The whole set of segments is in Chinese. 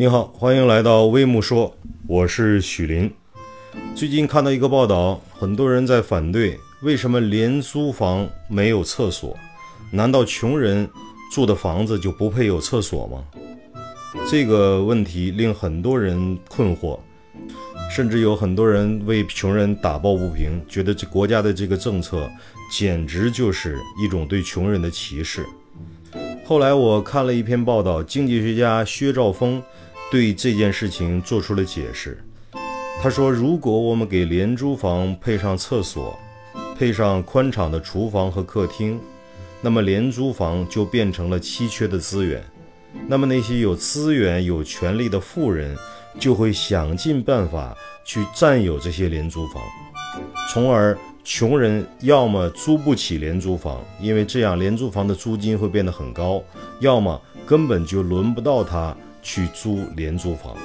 你好，欢迎来到微木说，我是许林。最近看到一个报道，很多人在反对，为什么廉租房没有厕所？难道穷人住的房子就不配有厕所吗？这个问题令很多人困惑，甚至有很多人为穷人打抱不平，觉得这国家的这个政策简直就是一种对穷人的歧视。后来我看了一篇报道，经济学家薛兆丰对这件事情做出了解释。他说：“如果我们给廉租房配上厕所，配上宽敞的厨房和客厅，那么廉租房就变成了稀缺的资源。那么那些有资源、有权利的富人就会想尽办法去占有这些廉租房，从而……”穷人要么租不起廉租房，因为这样廉租房的租金会变得很高；要么根本就轮不到他去租廉租房。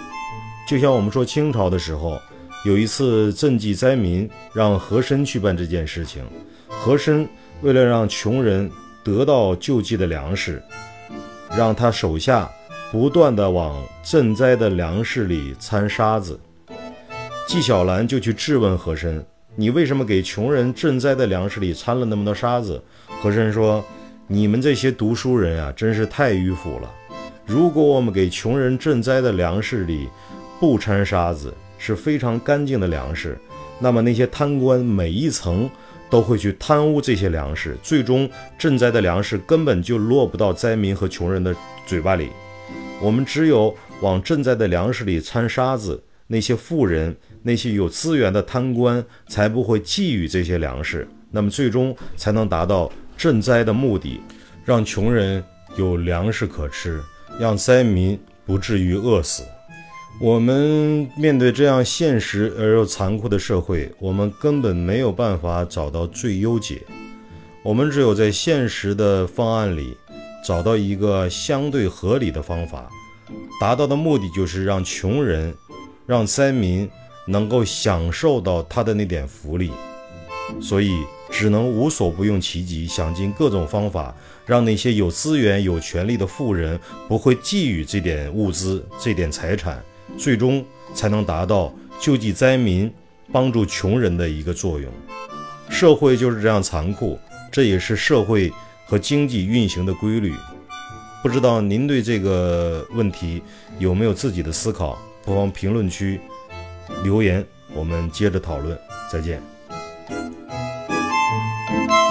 就像我们说清朝的时候，有一次赈济灾民，让和珅去办这件事情。和珅为了让穷人得到救济的粮食，让他手下不断的往赈灾的粮食里掺沙子。纪晓岚就去质问和珅。你为什么给穷人赈灾的粮食里掺了那么多沙子？和珅说：“你们这些读书人啊，真是太迂腐了。如果我们给穷人赈灾的粮食里不掺沙子，是非常干净的粮食，那么那些贪官每一层都会去贪污这些粮食，最终赈灾的粮食根本就落不到灾民和穷人的嘴巴里。我们只有往赈灾的粮食里掺沙子。”那些富人、那些有资源的贪官才不会觊觎这些粮食，那么最终才能达到赈灾的目的，让穷人有粮食可吃，让灾民不至于饿死。我们面对这样现实而又残酷的社会，我们根本没有办法找到最优解，我们只有在现实的方案里找到一个相对合理的方法，达到的目的就是让穷人。让灾民能够享受到他的那点福利，所以只能无所不用其极，想尽各种方法，让那些有资源、有权利的富人不会觊觎这点物资、这点财产，最终才能达到救济灾民、帮助穷人的一个作用。社会就是这样残酷，这也是社会和经济运行的规律。不知道您对这个问题有没有自己的思考？不妨评论区留言，我们接着讨论。再见。Thank you.